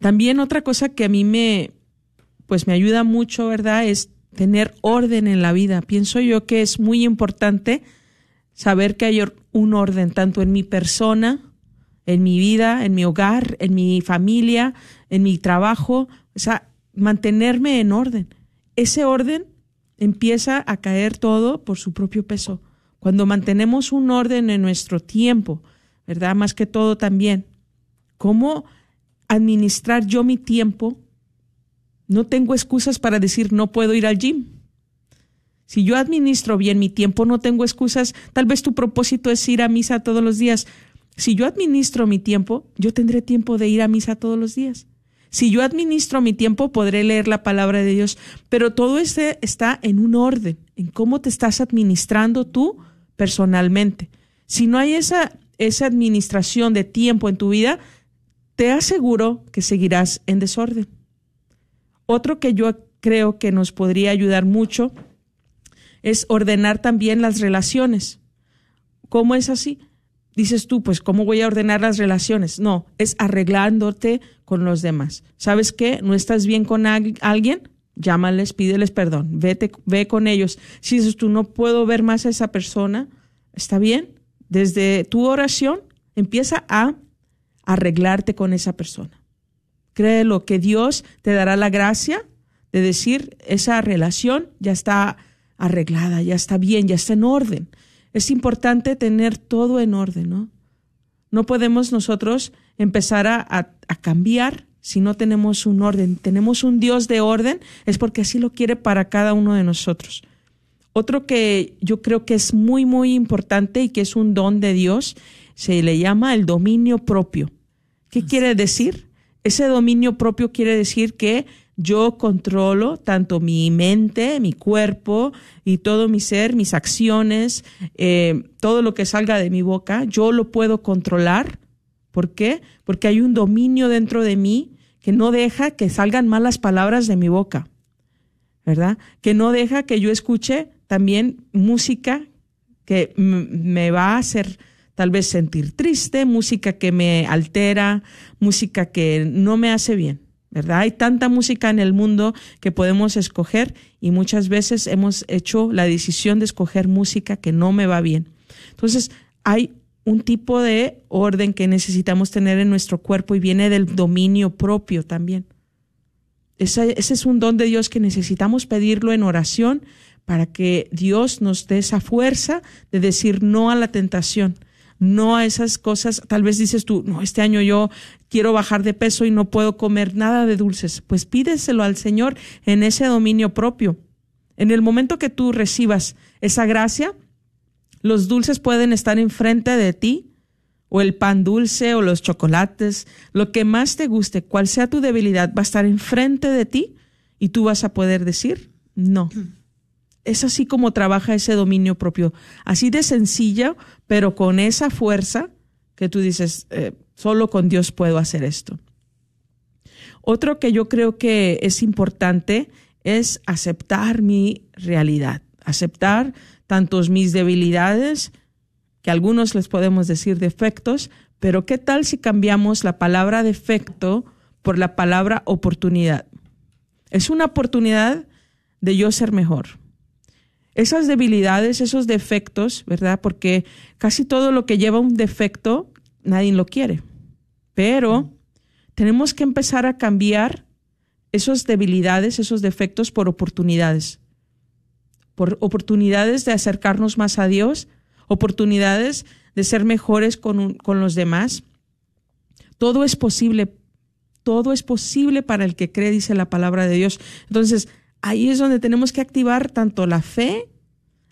También otra cosa que a mí me, pues me ayuda mucho, ¿verdad? Es tener orden en la vida. Pienso yo que es muy importante saber que hay un orden tanto en mi persona, en mi vida, en mi hogar, en mi familia, en mi trabajo, o sea, mantenerme en orden. Ese orden empieza a caer todo por su propio peso. Cuando mantenemos un orden en nuestro tiempo, ¿verdad? Más que todo también, ¿cómo administrar yo mi tiempo no tengo excusas para decir no puedo ir al gym. Si yo administro bien mi tiempo, no tengo excusas. Tal vez tu propósito es ir a misa todos los días. Si yo administro mi tiempo, yo tendré tiempo de ir a misa todos los días. Si yo administro mi tiempo, podré leer la palabra de Dios. Pero todo este está en un orden, en cómo te estás administrando tú personalmente. Si no hay esa, esa administración de tiempo en tu vida, te aseguro que seguirás en desorden. Otro que yo creo que nos podría ayudar mucho es ordenar también las relaciones. ¿Cómo es así? Dices tú, pues, ¿cómo voy a ordenar las relaciones? No, es arreglándote con los demás. ¿Sabes qué? ¿No estás bien con alguien? Llámales, pídeles perdón, vete, ve con ellos. Si dices tú, no puedo ver más a esa persona, ¿está bien? Desde tu oración empieza a arreglarte con esa persona. Créelo que Dios te dará la gracia de decir esa relación ya está arreglada, ya está bien, ya está en orden. Es importante tener todo en orden, ¿no? No podemos nosotros empezar a, a, cambiar si no tenemos un orden. Tenemos un Dios de orden, es porque así lo quiere para cada uno de nosotros. Otro que yo creo que es muy, muy importante y que es un don de Dios, se le llama el dominio propio. ¿Qué quiere decir? Ese dominio propio quiere decir que yo controlo tanto mi mente, mi cuerpo y todo mi ser, mis acciones, eh, todo lo que salga de mi boca, yo lo puedo controlar. ¿Por qué? Porque hay un dominio dentro de mí que no deja que salgan malas palabras de mi boca, ¿verdad? Que no deja que yo escuche también música que me va a hacer tal vez sentir triste, música que me altera, música que no me hace bien, ¿verdad? Hay tanta música en el mundo que podemos escoger y muchas veces hemos hecho la decisión de escoger música que no me va bien. Entonces, hay un tipo de orden que necesitamos tener en nuestro cuerpo y viene del dominio propio también. Ese, ese, es un don de Dios que necesitamos pedirlo en oración para que Dios nos dé esa fuerza de decir no a la tentación, no a esas cosas. Tal vez dices tú, no, este año yo quiero bajar de peso y no puedo comer nada de dulces. Pues pídeselo al Señor en ese dominio propio. En el momento que tú recibas esa gracia, los dulces pueden estar enfrente de ti, o el pan dulce, o los chocolates, lo que más te guste, cual sea tu debilidad, va a estar enfrente de ti y tú vas a poder decir no. <clears throat> Es así como trabaja ese dominio propio, así de sencillo, pero con esa fuerza que tú dices, eh, solo con Dios puedo hacer esto. Otro que yo creo que es importante es aceptar mi realidad, aceptar tantos mis debilidades, que algunos les podemos decir defectos, pero ¿qué tal si cambiamos la palabra defecto por la palabra oportunidad? Es una oportunidad de yo ser mejor. Esas debilidades, esos defectos, ¿verdad? Porque casi todo lo que lleva un defecto, nadie lo quiere. Pero tenemos que empezar a cambiar esas debilidades, esos defectos por oportunidades por oportunidades de acercarnos más a Dios, oportunidades de ser mejores con, con los demás. Todo es posible, todo es posible para el que cree, dice la palabra de Dios. Entonces, ahí es donde tenemos que activar tanto la fe,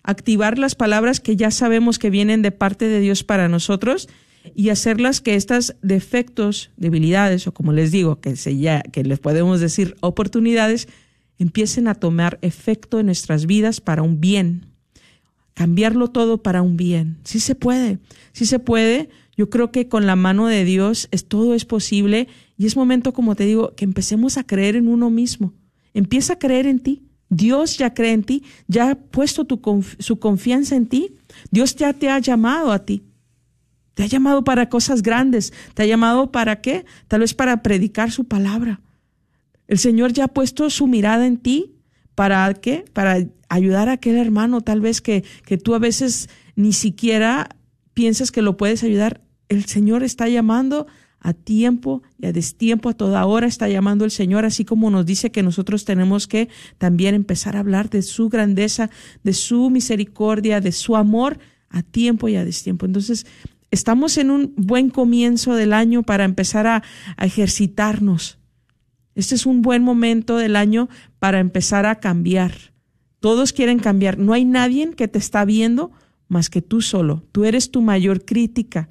activar las palabras que ya sabemos que vienen de parte de Dios para nosotros y hacerlas que estas defectos, debilidades o como les digo, que, se ya, que les podemos decir oportunidades, empiecen a tomar efecto en nuestras vidas para un bien. Cambiarlo todo para un bien. Sí se puede, sí se puede. Yo creo que con la mano de Dios es, todo es posible y es momento, como te digo, que empecemos a creer en uno mismo. Empieza a creer en ti. Dios ya cree en ti, ya ha puesto su confianza en ti. Dios ya te ha llamado a ti. Te ha llamado para cosas grandes. ¿Te ha llamado para qué? Tal vez para predicar su palabra el Señor ya ha puesto su mirada en ti para qué? Para ayudar a aquel hermano tal vez que, que tú a veces ni siquiera piensas que lo puedes ayudar. El Señor está llamando a tiempo y a destiempo, a toda hora está llamando el Señor, así como nos dice que nosotros tenemos que también empezar a hablar de su grandeza, de su misericordia, de su amor a tiempo y a destiempo. Entonces, estamos en un buen comienzo del año para empezar a, ejercitarnos este es un buen momento del año para empezar a cambiar. Todos quieren cambiar. No hay nadie que te está viendo más que tú solo. Tú eres tu mayor crítica.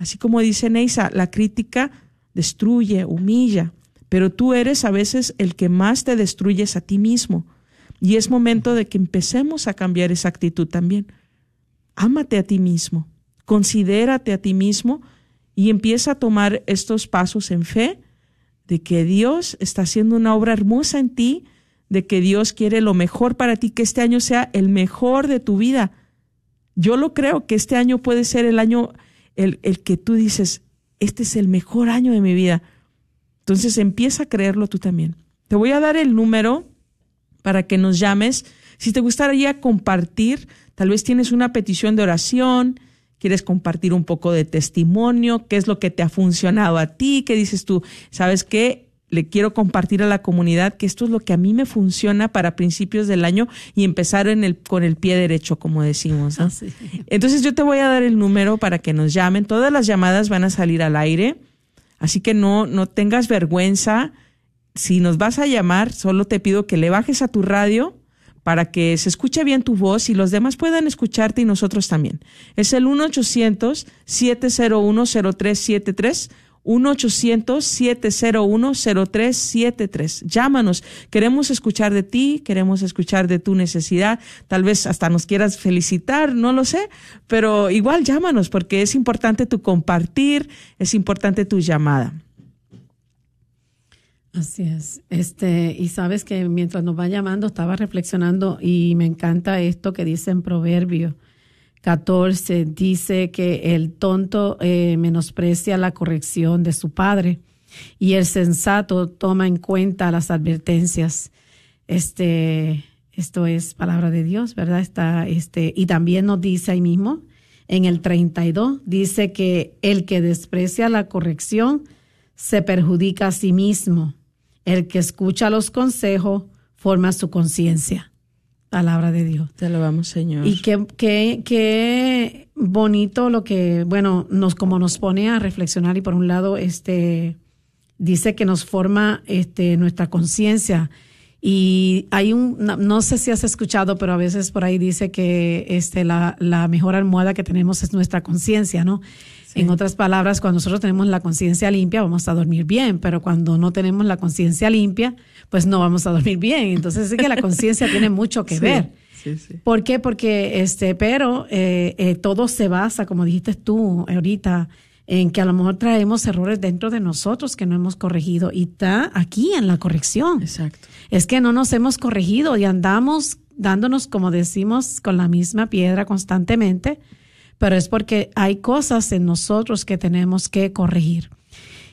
Así como dice Neisa, la crítica destruye, humilla, pero tú eres a veces el que más te destruyes a ti mismo. Y es momento de que empecemos a cambiar esa actitud también. Ámate a ti mismo, considérate a ti mismo y empieza a tomar estos pasos en fe de que Dios está haciendo una obra hermosa en ti, de que Dios quiere lo mejor para ti, que este año sea el mejor de tu vida. Yo lo creo que este año puede ser el año, el, el que tú dices, este es el mejor año de mi vida. Entonces empieza a creerlo tú también. Te voy a dar el número para que nos llames. Si te gustaría compartir, tal vez tienes una petición de oración, quieres compartir un poco de testimonio, qué es lo que te ha funcionado a ti, qué dices tú, sabes qué, le quiero compartir a la comunidad que esto es lo que a mí me funciona para principios del año y empezar en el, con el pie derecho, como decimos. Ah, Entonces yo te voy a dar el número para que nos llamen. Todas las llamadas van a salir al aire, así que no, no tengas vergüenza. Si nos vas a llamar, solo te pido que le bajes a tu radio para que se escuche bien tu voz y los demás puedan escucharte y nosotros también. Es el 1-800-701-0373. 1-800-701-0373. Llámanos. Queremos escuchar de ti, queremos escuchar de tu necesidad. Tal vez hasta nos quieras felicitar, no lo sé, pero igual llámanos porque es importante tu compartir, es importante tu llamada. Así es. Este, y sabes que mientras nos va llamando estaba reflexionando y me encanta esto que dice en Proverbio, 14 dice que el tonto eh, menosprecia la corrección de su padre y el sensato toma en cuenta las advertencias. Este, esto es palabra de Dios, ¿verdad? Está, este, y también nos dice ahí mismo, en el 32, dice que el que desprecia la corrección se perjudica a sí mismo. El que escucha los consejos forma su conciencia. Palabra de Dios. Te lo vamos, Señor. Y qué, qué, qué bonito lo que, bueno, nos, como nos pone a reflexionar y por un lado, este, dice que nos forma este, nuestra conciencia. Y hay un, no, sé si has escuchado, pero a veces por ahí dice que este, la, la mejor almohada que tenemos es nuestra conciencia, ¿no? En otras palabras, cuando nosotros tenemos la conciencia limpia, vamos a dormir bien, pero cuando no tenemos la conciencia limpia, pues no vamos a dormir bien. Entonces, sí que la conciencia tiene mucho que ver. Sí, sí. ¿Por qué? Porque, este, pero eh, eh, todo se basa, como dijiste tú ahorita, en que a lo mejor traemos errores dentro de nosotros que no hemos corregido y está aquí en la corrección. Exacto. Es que no nos hemos corregido y andamos dándonos, como decimos, con la misma piedra constantemente pero es porque hay cosas en nosotros que tenemos que corregir.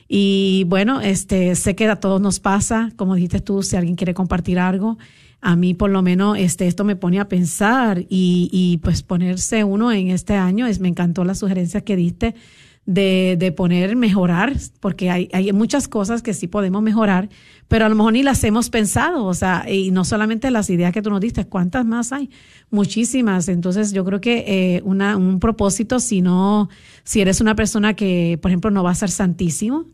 Y bueno, este, sé que a todos nos pasa, como dijiste tú, si alguien quiere compartir algo, a mí por lo menos este, esto me pone a pensar y, y pues ponerse uno en este año, es, me encantó la sugerencia que diste de, de poner, mejorar, porque hay, hay muchas cosas que sí podemos mejorar, pero a lo mejor ni las hemos pensado, o sea, y no solamente las ideas que tú nos diste, ¿cuántas más hay? Muchísimas. Entonces, yo creo que eh, una, un propósito, si no, si eres una persona que, por ejemplo, no va a ser santísimo,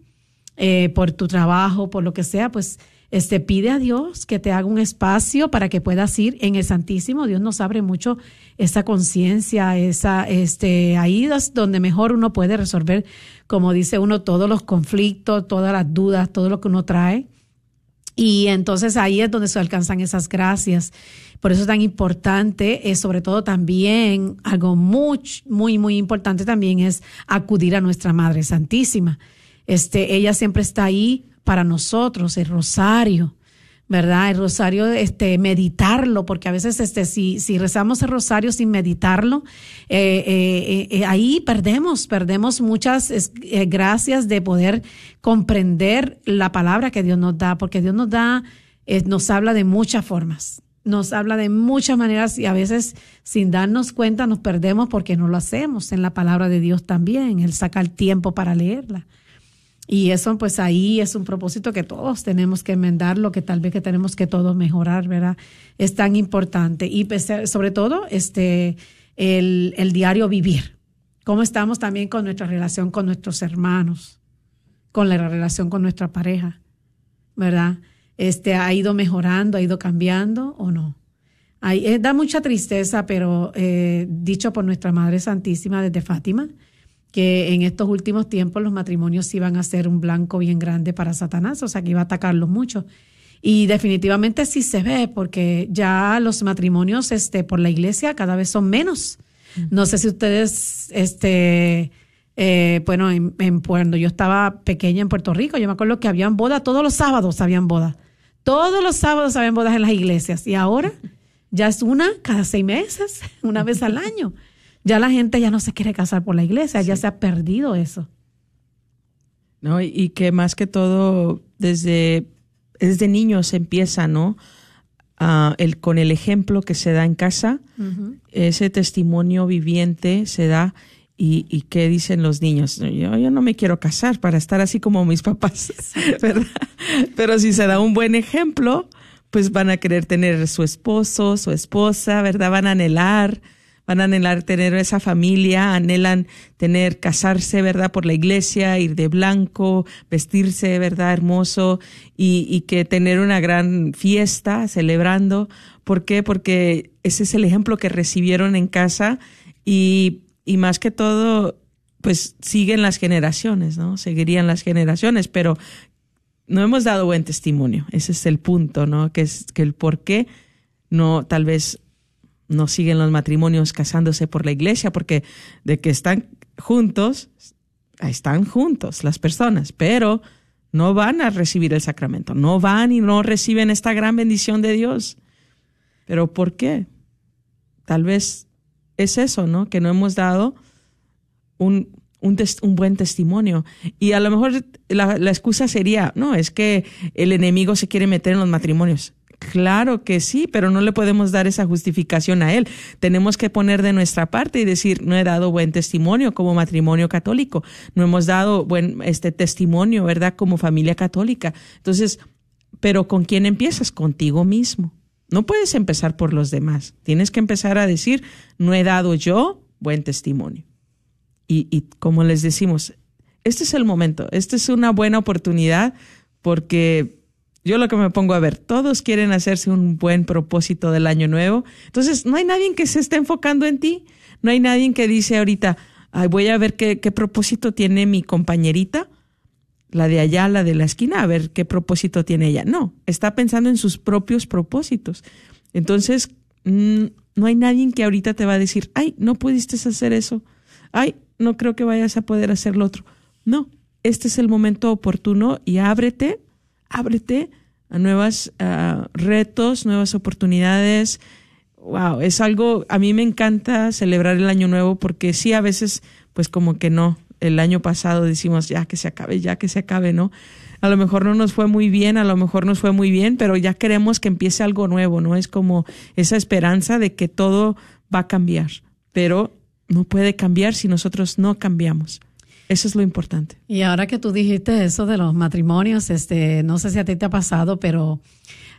eh, por tu trabajo, por lo que sea, pues este, pide a Dios que te haga un espacio para que puedas ir en el Santísimo. Dios nos abre mucho esa conciencia, esa, este, ahí es donde mejor uno puede resolver, como dice uno, todos los conflictos, todas las dudas, todo lo que uno trae. Y entonces ahí es donde se alcanzan esas gracias. Por eso es tan importante, es sobre todo también, algo muy, muy, muy importante también es acudir a nuestra Madre Santísima. Este, ella siempre está ahí para nosotros, el rosario, ¿verdad? El rosario, este, meditarlo, porque a veces, este, si, si rezamos el rosario sin meditarlo, eh, eh, eh, ahí perdemos, perdemos muchas gracias de poder comprender la palabra que Dios nos da, porque Dios nos da, nos habla de muchas formas, nos habla de muchas maneras y a veces sin darnos cuenta nos perdemos porque no lo hacemos en la palabra de Dios también, el sacar tiempo para leerla. Y eso, pues ahí es un propósito que todos tenemos que enmendar, lo que tal vez que tenemos que todos mejorar, ¿verdad? Es tan importante. Y pues, eh, sobre todo, este, el, el diario vivir. Cómo estamos también con nuestra relación con nuestros hermanos, con la relación con nuestra pareja, ¿verdad? Este, ¿Ha ido mejorando, ha ido cambiando o no? Eh, da mucha tristeza, pero eh, dicho por nuestra Madre Santísima desde Fátima, que en estos últimos tiempos los matrimonios iban a ser un blanco bien grande para Satanás, o sea que iba a atacarlos mucho. Y definitivamente sí se ve, porque ya los matrimonios este, por la iglesia cada vez son menos. No sé si ustedes, este, eh, bueno, en, cuando yo estaba pequeña en Puerto Rico, yo me acuerdo que habían bodas, todos los sábados habían bodas. Todos los sábados habían bodas en las iglesias. Y ahora ya es una cada seis meses, <laughs> una vez al año. Ya la gente ya no se quiere casar por la iglesia, ya se ha perdido eso. No, y, que más que todo desde, desde niños empieza, ¿no? Ah, el, con el ejemplo que se da en casa, ese testimonio viviente se da y, y qué dicen los niños. Yo, yo no me quiero casar para estar así como mis papás, <laughs> ¿verdad? Pero si se da un buen ejemplo, pues van a querer tener su esposo, su esposa, ¿verdad? Van a anhelar van a anhelar tener esa familia, anhelan tener, casarse, ¿verdad? Por la iglesia, ir de blanco, vestirse, ¿verdad? Hermoso y, y que tener una gran fiesta celebrando. ¿Por qué? Porque ese es el ejemplo que recibieron en casa y, y más que todo, pues siguen las generaciones, ¿no? Seguirían las generaciones, pero no hemos dado buen testimonio. Ese es el punto, ¿no? Que es que el por qué no, tal vez no siguen los matrimonios casándose por la iglesia, porque de que están juntos, están juntos las personas, pero no van a recibir el sacramento, no van y no reciben esta gran bendición de Dios. ¿Pero por qué? Tal vez es eso, ¿no? Que no hemos dado un, un, buen testimonio. Y a lo mejor la excusa sería, no, es que el enemigo se quiere meter en los matrimonios. Claro que sí, pero no le podemos dar esa justificación a él. Tenemos que poner de nuestra parte y decir, no he dado buen testimonio como matrimonio católico, no hemos dado buen este testimonio, ¿verdad? Como familia católica. Entonces, pero ¿con quién empiezas? Contigo mismo. No puedes empezar por los demás. Tienes que empezar a decir, no he dado yo buen testimonio. Y, y como les decimos, este es el momento, esta es una buena oportunidad porque yo lo que me pongo a ver, todos quieren hacerse un buen propósito del año nuevo. Entonces, no hay nadie que se esté enfocando en ti. No hay nadie que dice ahorita, Ay, voy a ver qué, propósito tiene mi compañerita, la de allá, la de la esquina, a ver qué propósito tiene ella. No, está pensando en sus propios propósitos. Entonces, mmm, no hay nadie que ahorita te va a decir, ay, no pudiste hacer eso. Ay, no creo que vayas a poder hacer lo otro. No, este es el momento oportuno y ábrete ábrete a nuevos uh, retos, nuevas oportunidades. Wow, es algo, a mí me encanta celebrar el año nuevo porque sí, a veces, pues como que no, el año pasado decimos ya que se acabe, ya que se acabe, ¿no? A lo mejor no nos fue muy bien, a lo mejor nos fue muy bien, pero ya queremos que empiece algo nuevo, ¿no? Es como esa esperanza de que todo va a cambiar, pero no puede cambiar si nosotros no cambiamos. Eso es lo importante. Y ahora que tú dijiste eso de los matrimonios, este, no sé si a ti te ha pasado, pero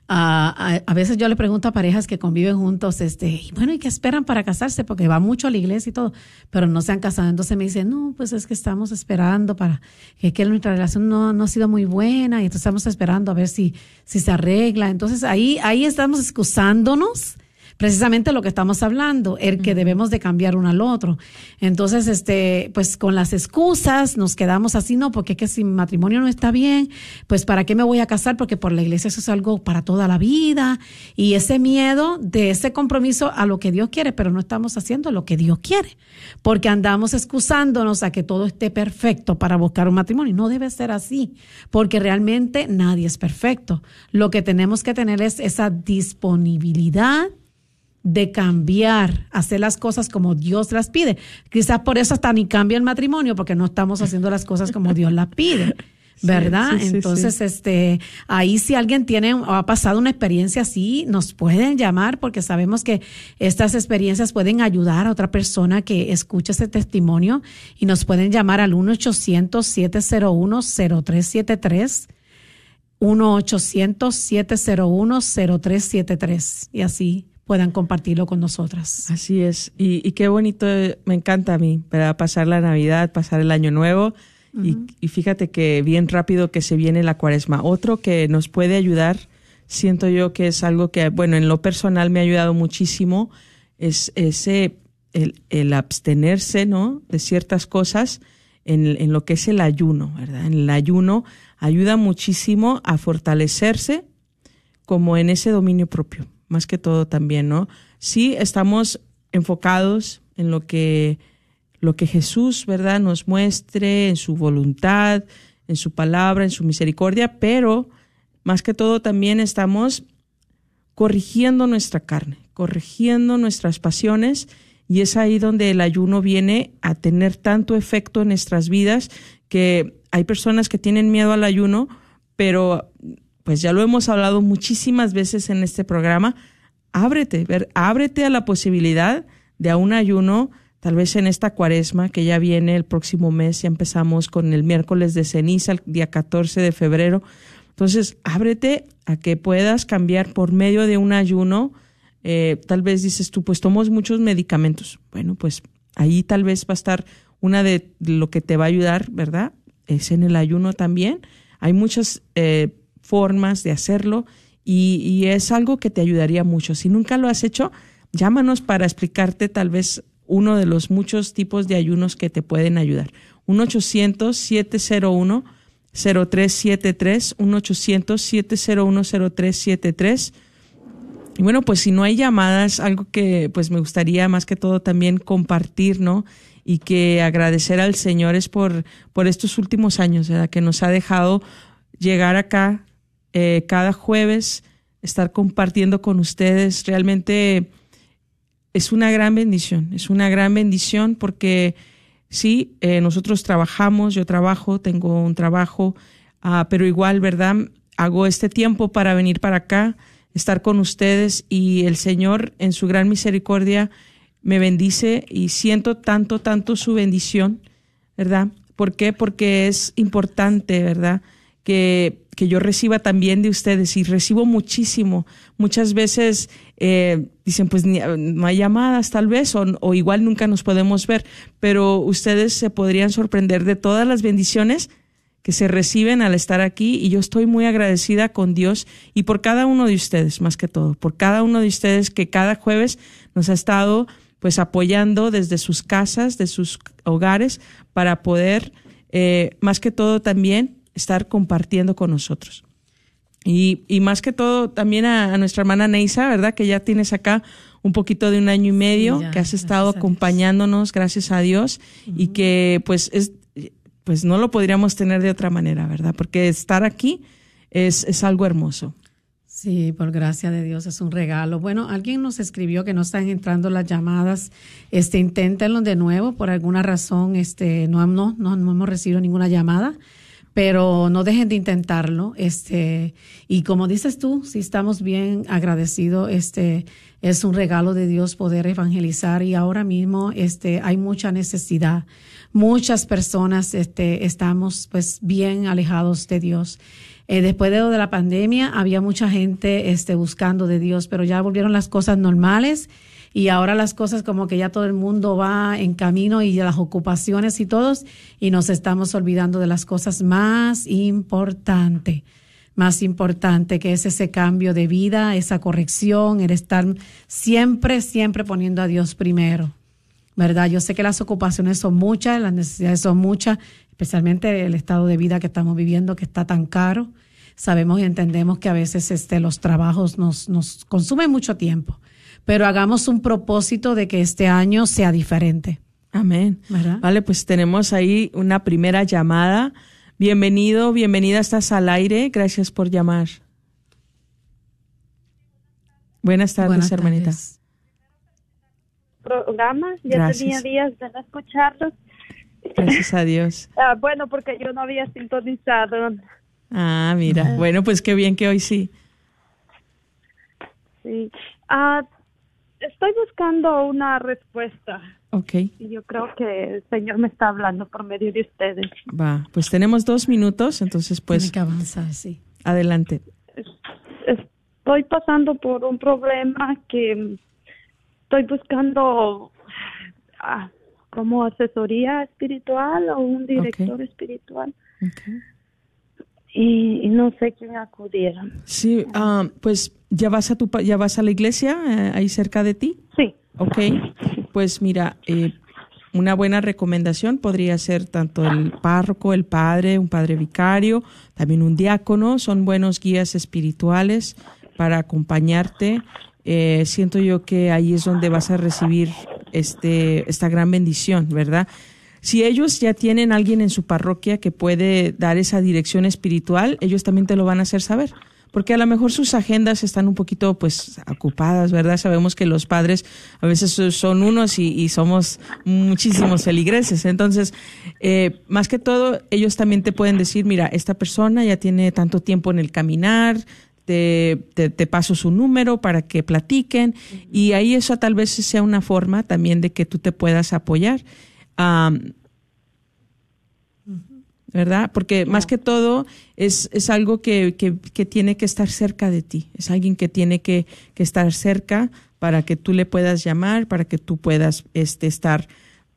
a, a, veces yo le pregunto a parejas que conviven juntos, este, y bueno, ¿y qué esperan para casarse? Porque va mucho a la iglesia y todo, pero no se han casado. Entonces me dicen, no, pues es que estamos esperando para que, que nuestra relación no, no ha sido muy buena y entonces estamos esperando a ver si, si se arregla. Entonces ahí, ahí estamos excusándonos precisamente lo que estamos hablando, el que debemos de cambiar uno al otro. Entonces, este, pues con las excusas nos quedamos así, no, porque es que si mi matrimonio no está bien, pues para qué me voy a casar, porque por la iglesia eso es algo para toda la vida y ese miedo de ese compromiso a lo que Dios quiere, pero no estamos haciendo lo que Dios quiere, porque andamos excusándonos a que todo esté perfecto para buscar un matrimonio. No debe ser así, porque realmente nadie es perfecto. Lo que tenemos que tener es esa disponibilidad de cambiar, hacer las cosas como Dios las pide. Quizás por eso hasta ni cambia el matrimonio, porque no estamos haciendo las cosas como Dios las pide. <laughs> ¿Verdad? Sí, sí, Entonces, este, ahí si alguien tiene o ha pasado una experiencia así, nos pueden llamar porque sabemos que estas experiencias pueden ayudar a otra persona que escucha ese testimonio y nos pueden llamar al 1-800-701-0373. 1-800-701-0373 y así puedan compartirlo con nosotras. Así es. Y, y, qué bonito, me encanta a mí, para pasar la Navidad, pasar el Año Nuevo. Uh -huh. y, y, fíjate que bien rápido que se viene la cuaresma. Otro que nos puede ayudar, siento yo que es algo que, bueno, en lo personal me ha ayudado muchísimo, es ese, el, el abstenerse, ¿no? De ciertas cosas en, en lo que es el ayuno, ¿verdad? En el ayuno ayuda muchísimo a fortalecerse como en ese dominio propio más que todo también, ¿no? Sí estamos enfocados en lo que lo que Jesús, ¿verdad?, nos muestre en su voluntad, en su palabra, en su misericordia, pero más que todo también estamos corrigiendo nuestra carne, corrigiendo nuestras pasiones y es ahí donde el ayuno viene a tener tanto efecto en nuestras vidas que hay personas que tienen miedo al ayuno, pero pues ya lo hemos hablado muchísimas veces en este programa, ábrete, ver, ábrete a la posibilidad de a un ayuno, tal vez en esta cuaresma que ya viene el próximo mes, ya empezamos con el miércoles de ceniza, el día 14 de febrero. Entonces, ábrete a que puedas cambiar por medio de un ayuno. Eh, tal vez dices tú, pues tomas muchos medicamentos. Bueno, pues ahí tal vez va a estar una de lo que te va a ayudar, ¿verdad? Es en el ayuno también. Hay muchas eh, formas de hacerlo y, es algo que te ayudaría mucho. Si nunca lo has hecho, llámanos para explicarte tal vez uno de los muchos tipos de ayunos que te pueden ayudar. 1-800-701-0373, 1-800-701-0373. Y bueno, pues si no hay llamadas, algo que pues me gustaría más que todo también compartir, ¿no? Y que agradecer al Señor es por, por estos últimos años, ¿verdad? Que nos ha dejado llegar acá eh, cada jueves, estar compartiendo con ustedes. Realmente es una gran bendición, es una gran bendición porque sí, eh, nosotros trabajamos, yo trabajo, tengo un trabajo, ah, pero igual, ¿verdad? Hago este tiempo para venir para acá, estar con ustedes y el Señor en su gran misericordia me bendice y siento tanto, tanto su bendición, ¿verdad? ¿Por qué? Porque es importante, ¿verdad? Que, que yo reciba también de ustedes y recibo muchísimo. Muchas veces eh, dicen, pues no hay llamadas tal vez o, o, igual nunca nos podemos ver, pero ustedes se podrían sorprender de todas las bendiciones que se reciben al estar aquí y yo estoy muy agradecida con Dios y por cada uno de ustedes, más que todo, por cada uno de ustedes que cada jueves nos ha estado pues apoyando desde sus casas, de sus hogares, para poder, eh, más que todo también, estar compartiendo con nosotros. Y, y más que todo también a, nuestra hermana Neisa, ¿verdad? Que ya tienes acá un poquito de un año y medio, que has estado acompañándonos, gracias a Dios, y que pues es, pues no lo podríamos tener de otra manera, ¿verdad? Porque estar aquí es, es algo hermoso. Sí, por gracia de Dios es un regalo. Bueno, alguien nos escribió que no están entrando las llamadas. Este, inténtenlo de nuevo. Por alguna razón, este, no, no, no, hemos recibido ninguna llamada, pero no dejen de intentarlo. Este, y como dices tú, si estamos bien agradecidos, este, es un regalo de Dios poder evangelizar y ahora mismo, este, hay mucha necesidad. Muchas personas, este, estamos pues bien alejados de Dios. Eh, después de, de la pandemia había mucha gente este, buscando de Dios, pero ya volvieron las cosas normales y ahora las cosas como que ya todo el mundo va en camino y las ocupaciones y todos y nos estamos olvidando de las cosas más importantes más importante que es ese cambio de vida, esa corrección, el estar siempre, siempre poniendo a Dios primero. ¿Verdad? Yo sé que las ocupaciones son muchas, las necesidades son muchas, especialmente el estado de vida que estamos viviendo, que está tan caro. Sabemos y entendemos que a veces este, los trabajos nos, nos consumen mucho tiempo, pero hagamos un propósito de que este año sea diferente. Amén. Vale, pues tenemos ahí una primera llamada. Bienvenido, bienvenida, estás al aire. Gracias por llamar. Buenas tardes, hermanita. Programa, ya tenía días de no escucharlos Gracias a Dios. <laughs> Ah, bueno, porque yo no había sintonizado. Ah, mira. Bueno, pues qué bien que hoy sí. Sí. Ah, estoy buscando una respuesta. Ok. Y yo creo que el Señor me está hablando por medio de ustedes. Va, pues tenemos dos minutos, entonces pues... que avanzar, sí. Adelante. Estoy pasando por un problema que estoy buscando... Ah, como asesoría espiritual o un director espiritual. Y, no sé quién acudir. Sí, ah, pues ya vas a tu ya vas a la iglesia eh, ahí cerca de ti. Sí. Ok, pues mira, eh, una buena recomendación podría ser tanto el párroco, el padre, un padre vicario, también un diácono, son buenos guías espirituales para acompañarte. Eh, siento yo que ahí es donde vas a recibir este, esta gran bendición, ¿verdad? Si ellos ya tienen alguien en su parroquia que puede dar esa dirección espiritual, ellos también te lo van a hacer saber porque a lo mejor sus agendas están un poquito pues ocupadas, ¿verdad? Sabemos que los padres a veces son unos y, somos muchísimos feligreses. Entonces, eh, más que todo, ellos también te pueden decir, mira, esta persona ya tiene tanto tiempo en el caminar, te, te, paso su número para que platiquen y ahí eso tal vez sea una forma también de que tú te puedas apoyar. ¿Verdad? Porque más que todo es, es algo que, que, que, tiene que estar cerca de ti, es alguien que tiene que, que, estar cerca para que tú le puedas llamar, para que tú puedas este, estar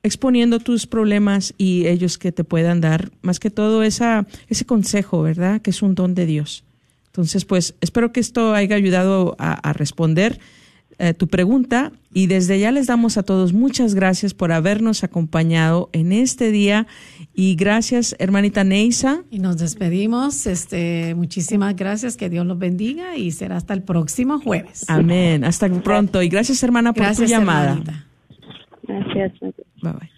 exponiendo tus problemas y ellos que te puedan dar, más que todo esa, ese consejo, ¿verdad? Que es un don de Dios. Entonces, pues espero que esto haya ayudado a, responder eh, tu pregunta y desde ya les damos a todos muchas gracias por habernos acompañado en este día y gracias hermanita Neisa. Y nos despedimos, este, muchísimas gracias, que Dios los bendiga y será hasta el próximo jueves. Amén, hasta pronto y gracias hermana por tu llamada. Gracias. Bye bye.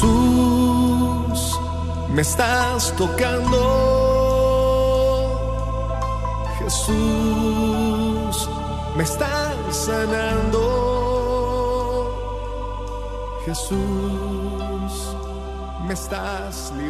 Jesús, me estás tocando. Jesús, me estás sanando. Jesús, me estás librando.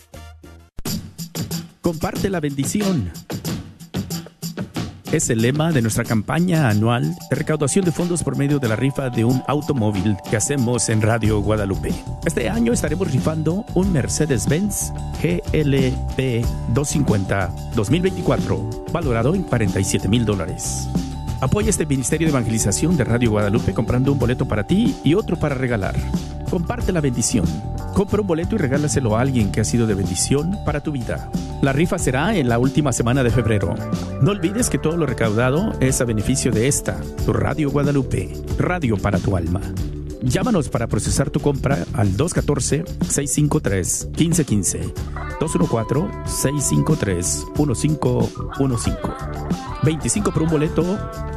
Comparte la bendición. Es el lema de nuestra campaña anual de recaudación de fondos por medio de la rifa de un automóvil que hacemos en Radio Guadalupe. Este año estaremos rifando un Mercedes-Benz GLP 250 2024, valorado en 47 mil dólares. Apoya este Ministerio de Evangelización de Radio Guadalupe comprando un boleto para ti y otro para regalar. Comparte la bendición. Compra un boleto y regálaselo a alguien que ha sido de bendición para tu vida. La rifa será en la última semana de febrero. No olvides que todo lo recaudado es a beneficio de esta, tu Radio Guadalupe, radio para tu alma. Llámanos para procesar tu compra al 214-653-1515. 214-653-1515. 25 por un boleto,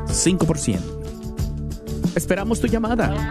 5%. Esperamos tu llamada.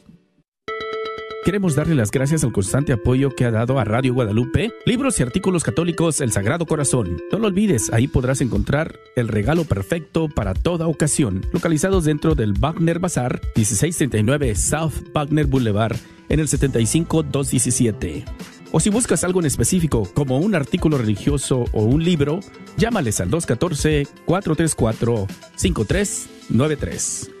Queremos darle las gracias al constante apoyo que ha dado a Radio Guadalupe, libros y artículos católicos El Sagrado Corazón. No lo olvides, ahí podrás encontrar el regalo perfecto para toda ocasión, localizados dentro del Wagner Bazar, 1639 South Wagner Boulevard, en el 75217. O si buscas algo en específico, como un artículo religioso o un libro, llámales al 214-434-5393.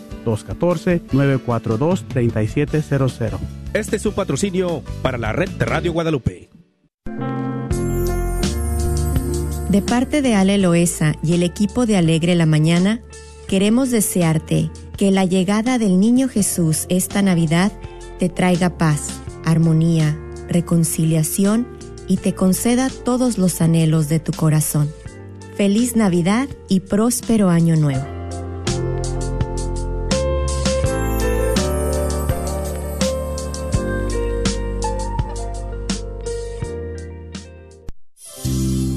214-942-3700. Este es un patrocinio para la red de Radio Guadalupe. De parte de Ale Loesa y el equipo de Alegre la Mañana, queremos desearte que la llegada del Niño Jesús esta Navidad te traiga paz, armonía, reconciliación y te conceda todos los anhelos de tu corazón. Feliz Navidad y próspero Año Nuevo.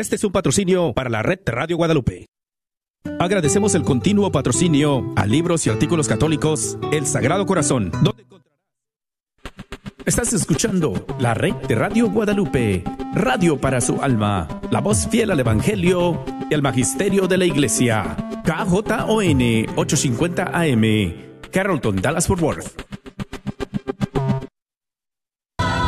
Este es un patrocinio para la red Radio Guadalupe. Agradecemos el continuo patrocinio a libros y artículos católicos El Sagrado Corazón, Estás escuchando la red de Radio Guadalupe, radio para su alma, la voz fiel al Evangelio y al Magisterio de la Iglesia. KJON 850 AM, Carrollton, Dallas Fort Worth.